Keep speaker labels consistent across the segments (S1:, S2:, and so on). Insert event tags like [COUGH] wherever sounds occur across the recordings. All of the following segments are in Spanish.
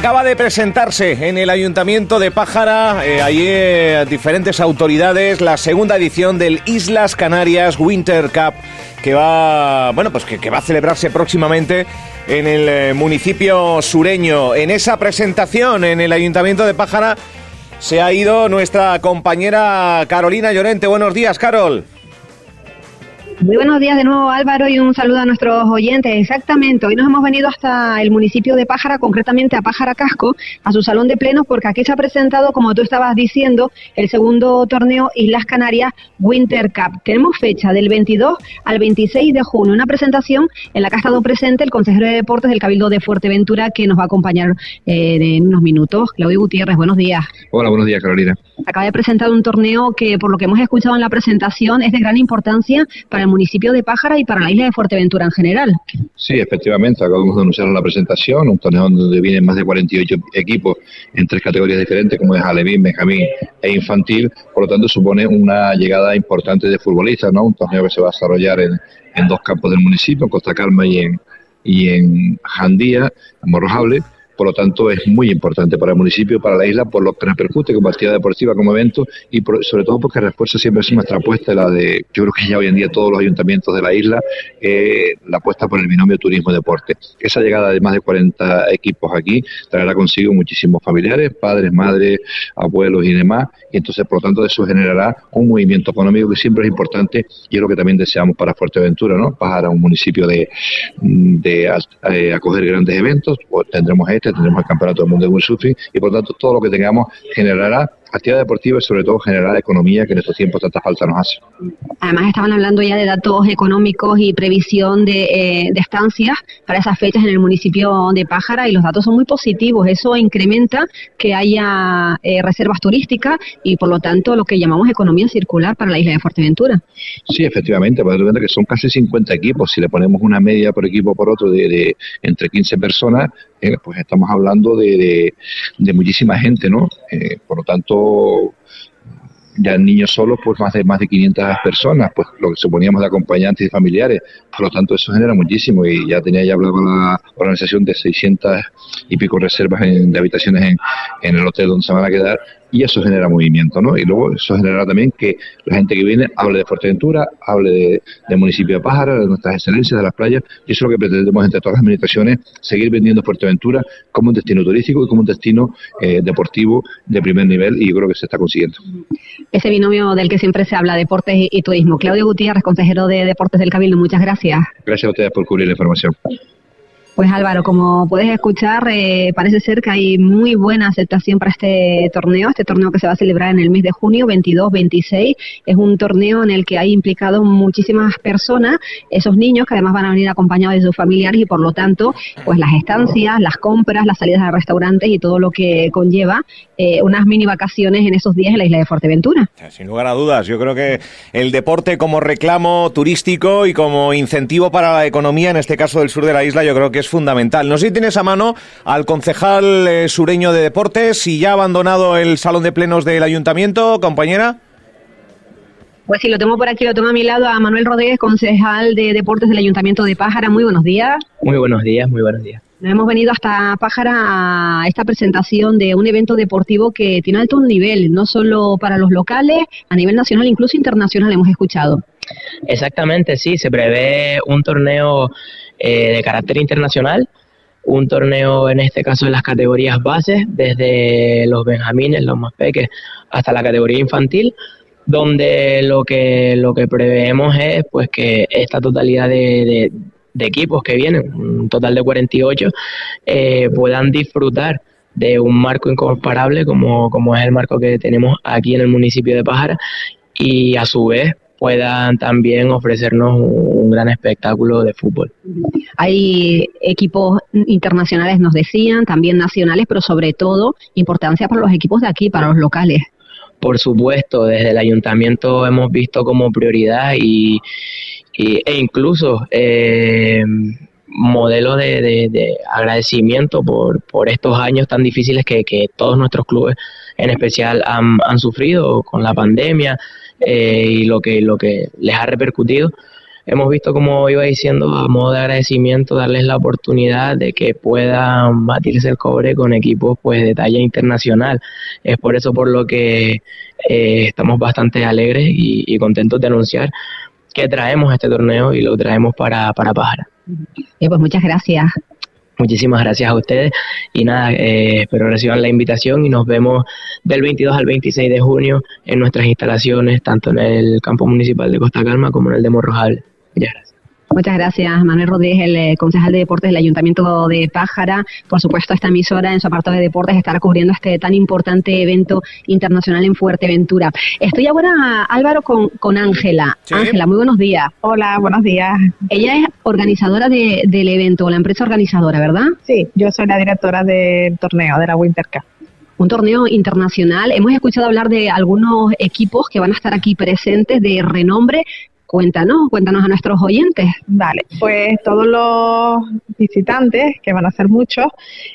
S1: Acaba de presentarse en el Ayuntamiento de Pájara, eh, ayer diferentes autoridades, la segunda edición del Islas Canarias Winter Cup, que va, bueno, pues que, que va a celebrarse próximamente en el eh, municipio sureño. En esa presentación en el Ayuntamiento de Pájara se ha ido nuestra compañera Carolina Llorente. Buenos días, Carol.
S2: Muy buenos días de nuevo Álvaro y un saludo a nuestros oyentes. Exactamente, hoy nos hemos venido hasta el municipio de Pájara, concretamente a Pájara Casco, a su salón de plenos, porque aquí se ha presentado, como tú estabas diciendo, el segundo torneo Islas Canarias Winter Cup. Tenemos fecha del 22 al 26 de junio, una presentación en la que ha estado presente el consejero de deportes del Cabildo de Fuerteventura que nos va a acompañar eh, en unos minutos. Claudio Gutiérrez, buenos días.
S3: Hola, buenos días Carolina.
S2: Acaba de presentar un torneo que, por lo que hemos escuchado en la presentación, es de gran importancia para el municipio de Pájara y para la isla de Fuerteventura en general.
S3: Sí, efectivamente, acabamos de anunciar la presentación, un torneo donde vienen más de 48 equipos en tres categorías diferentes, como es Alevín, Benjamín e Infantil, por lo tanto supone una llegada importante de futbolistas, ¿no? Un torneo que se va a desarrollar en, en dos campos del municipio, en Costa Calma y en, y en Jandía, en Morrojable, por lo tanto es muy importante para el municipio, para la isla, por lo que repercute como actividad deportiva, como evento y sobre todo porque refuerza siempre es nuestra apuesta, la de, yo creo que ya hoy en día todos los ayuntamientos de la isla, eh, la apuesta por el binomio turismo-deporte. Esa llegada de más de 40 equipos aquí traerá consigo muchísimos familiares, padres, madres, abuelos y demás, y entonces por lo tanto eso generará un movimiento económico que siempre es importante y es lo que también deseamos para Fuerteventura, ¿no? Para un municipio de, eh, acoger grandes eventos, tendremos este, tendremos el Campeonato del Mundo de Windsurfing y por tanto todo lo que tengamos generará actividad deportiva y sobre todo generar economía que en estos tiempos tanta falta nos hace.
S2: Además estaban hablando ya de datos económicos y previsión de, eh, de, estancias para esas fechas en el municipio de Pájara y los datos son muy positivos. Eso incrementa que haya eh, reservas turísticas y por lo tanto lo que llamamos economía circular para la isla de Fuerteventura.
S3: Sí, efectivamente, para que son casi 50 equipos. Si le ponemos una media por equipo por otro de, de entre 15 personas, eh, pues estamos hablando de, de, de muchísima gente, ¿no? Eh, por lo tanto, ya niños solos, pues más de más de 500 personas, pues lo que suponíamos de acompañantes y familiares. Por lo tanto, eso genera muchísimo y ya tenía ya hablado la organización de 600 y pico reservas en, de habitaciones en, en el hotel donde se van a quedar y eso genera movimiento, ¿no? Y luego eso generará también que la gente que viene hable de Fuerteventura, hable de, del municipio de Pájara, de nuestras excelencias, de las playas, y eso es lo que pretendemos entre todas las administraciones, seguir vendiendo Fuerteventura como un destino turístico y como un destino eh, deportivo de primer nivel, y yo creo que se está consiguiendo.
S2: Ese binomio del que siempre se habla, deportes y, y turismo. Claudio Gutiérrez, consejero de Deportes del Cabildo, muchas gracias.
S3: Gracias a ustedes por cubrir la información.
S2: Pues Álvaro, como puedes escuchar, eh, parece ser que hay muy buena aceptación para este torneo, este torneo que se va a celebrar en el mes de junio 22-26. Es un torneo en el que hay implicado muchísimas personas, esos niños que además van a venir acompañados de sus familiares y por lo tanto, pues las estancias, las compras, las salidas a restaurantes y todo lo que conlleva eh, unas mini vacaciones en esos días en la isla de Fuerteventura.
S1: Sin lugar a dudas, yo creo que el deporte como reclamo turístico y como incentivo para la economía, en este caso del sur de la isla, yo creo que es fundamental. No sé si tienes a mano al concejal eh, sureño de deportes, si ya ha abandonado el salón de plenos del ayuntamiento, compañera.
S2: Pues sí, lo tengo por aquí, lo tengo a mi lado a Manuel Rodríguez, concejal de deportes del Ayuntamiento de Pájara. Muy buenos días.
S4: Muy buenos días, muy buenos días.
S2: Nos hemos venido hasta Pájara a esta presentación de un evento deportivo que tiene alto nivel, no solo para los locales, a nivel nacional, incluso internacional hemos escuchado.
S4: Exactamente, sí, se prevé un torneo eh, de carácter internacional, un torneo en este caso en las categorías bases, desde los benjamines, los más pequeños, hasta la categoría infantil, donde lo que lo que preveemos es pues que esta totalidad de, de, de equipos que vienen, un total de 48, eh, puedan disfrutar de un marco incomparable como, como es el marco que tenemos aquí en el municipio de Pájara y a su vez puedan también ofrecernos un gran espectáculo de fútbol.
S2: Hay equipos internacionales, nos decían, también nacionales, pero sobre todo importancia para los equipos de aquí, para los locales.
S4: Por supuesto, desde el ayuntamiento hemos visto como prioridad y, y e incluso eh, modelo de, de, de, agradecimiento por, por estos años tan difíciles que, que todos nuestros clubes en especial han, han sufrido con la pandemia eh, y lo que, lo que les ha repercutido. hemos visto, como iba diciendo, a modo de agradecimiento, darles la oportunidad de que puedan batirse el cobre con equipos pues de talla internacional. Es por eso por lo que eh, estamos bastante alegres y, contentos de anunciar que traemos este torneo y lo traemos para, para Pájara.
S2: Eh, pues muchas gracias.
S4: Muchísimas gracias a ustedes y nada, eh, espero reciban la invitación y nos vemos del 22 al 26 de junio en nuestras instalaciones, tanto en el campo municipal de Costa Calma como en el de Morrojal. Muchas gracias.
S2: Muchas gracias, Manuel Rodríguez, el eh, concejal de deportes del Ayuntamiento de Pájara. Por supuesto, esta emisora en su apartado de deportes estará cubriendo este tan importante evento internacional en Fuerteventura. Estoy ahora, Álvaro, con Ángela. Ángela, muy buenos días.
S5: Hola, buenos días.
S2: Ella es organizadora del evento, la empresa organizadora, ¿verdad?
S5: Sí, yo soy la directora del torneo, de la Winter Cup
S2: un torneo internacional. Hemos escuchado hablar de algunos equipos que van a estar aquí presentes de renombre. Cuéntanos, cuéntanos a nuestros oyentes.
S5: Vale, pues todos los visitantes, que van a ser muchos,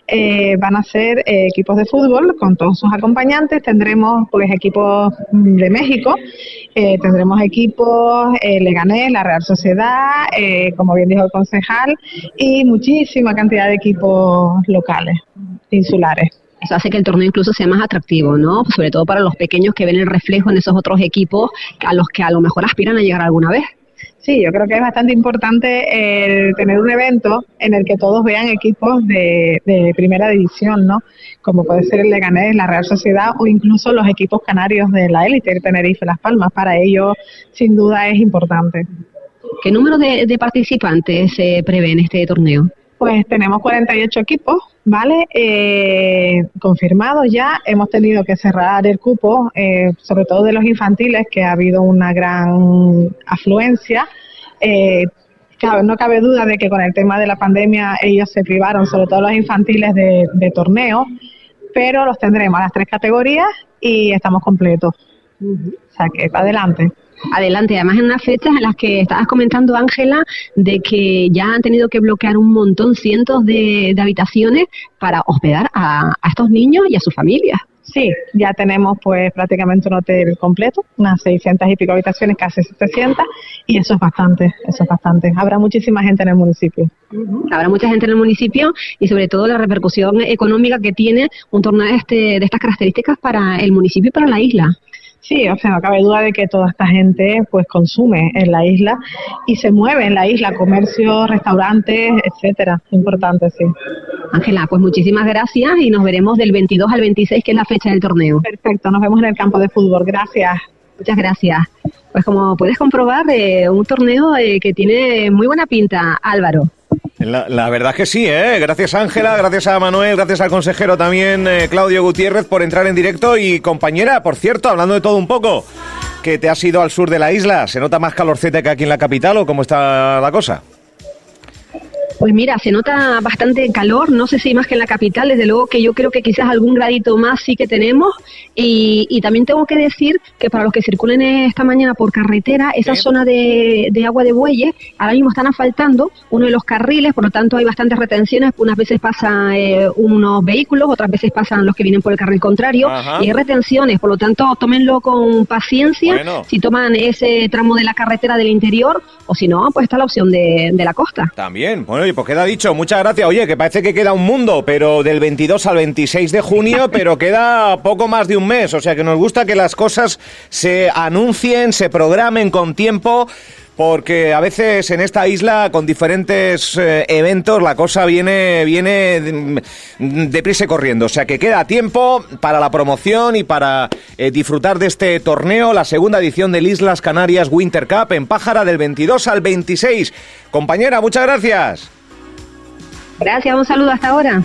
S5: eh, van a ser eh, equipos de fútbol con todos sus acompañantes. Tendremos pues equipos de México, eh, tendremos equipos Leganés, la Real Sociedad, como bien dijo el concejal, y muchísima cantidad de equipos locales, insulares.
S2: Eso hace que el torneo incluso sea más atractivo, ¿no? Sobre todo para los pequeños que ven el reflejo en esos otros equipos a los que a lo mejor aspiran a llegar alguna vez.
S5: Sí, yo creo que es bastante importante el tener un evento en el que todos vean equipos de, primera división, ¿no? Como puede ser el Leganés, la Real Sociedad o incluso los equipos canarios de la élite, el Tenerife, Las Palmas. Para ellos, sin duda, es importante.
S2: ¿Qué número de, de participantes se prevé en este torneo?
S5: Pues tenemos 48 equipos, ¿vale? Eh, confirmados ya. Hemos tenido que cerrar el cupo, eh, sobre todo de los infantiles, que ha habido una gran afluencia. Eh, no cabe duda de que con el tema de la pandemia ellos se privaron, sobre todo los infantiles, de, de torneo, pero los tendremos a las tres categorías y estamos completos. O sea que para adelante.
S2: Adelante, además en unas fechas en las que estabas comentando, Ángela, de que ya han tenido que bloquear un montón, cientos de, habitaciones para hospedar a, estos niños y a sus familias.
S5: Sí, ya tenemos pues prácticamente un hotel completo, unas 600 y pico habitaciones, casi 700, y eso es bastante, eso es bastante. Habrá muchísima gente en el municipio.
S2: Habrá mucha gente en el municipio y sobre todo la repercusión económica que tiene un torneo este, de estas características para el municipio y para la isla.
S5: Sí, o sea, no cabe duda de que toda esta gente pues consume en la isla y se mueve en la isla, comercio, restaurantes, etcétera. Importante, sí.
S2: Ángela, pues muchísimas gracias y nos veremos del 22 al 26, que es la fecha del torneo.
S5: Perfecto, nos vemos en el campo de fútbol. Gracias.
S2: Muchas gracias. Pues como puedes comprobar, eh, un torneo eh, que tiene muy buena pinta, Álvaro.
S1: La, verdad que sí, ¿eh? Gracias Ángela, gracias a Manuel, gracias al consejero también eh, Claudio Gutiérrez por entrar en directo y compañera, por cierto, hablando de todo un poco, que te has ido al sur de la isla, ¿se nota más calorcete que aquí en la capital o cómo está la cosa?
S2: Pues mira, se nota bastante calor, no sé si más que en la capital, desde luego que yo creo que quizás algún gradito más sí que tenemos. Y, también tengo que decir que para los que circulen esta mañana por carretera, esa zona de, agua de bueyes, ahora mismo están asfaltando uno de los carriles, por lo tanto hay bastantes retenciones, unas veces pasan eh, unos vehículos, otras veces pasan los que vienen por el carril contrario, y hay retenciones, por lo tanto tómenlo con paciencia. Si toman ese tramo de la carretera del interior, o si no, pues está la opción de, de la costa.
S1: También, bueno, Oye, pues queda dicho, muchas gracias. Oye, que parece que queda un mundo, pero del 22 al 26 de junio, [LAUGHS] pero queda poco más de un mes. O sea que nos gusta que las cosas se anuncien, se programen con tiempo porque a veces en esta isla con diferentes eh, eventos la cosa viene viene deprisa y corriendo, o sea que queda tiempo para la promoción y para eh, disfrutar de este torneo, la segunda edición del Islas Canarias Winter Cup en Pájara del 22 al 26. Compañera, muchas gracias.
S2: Gracias, un saludo hasta ahora.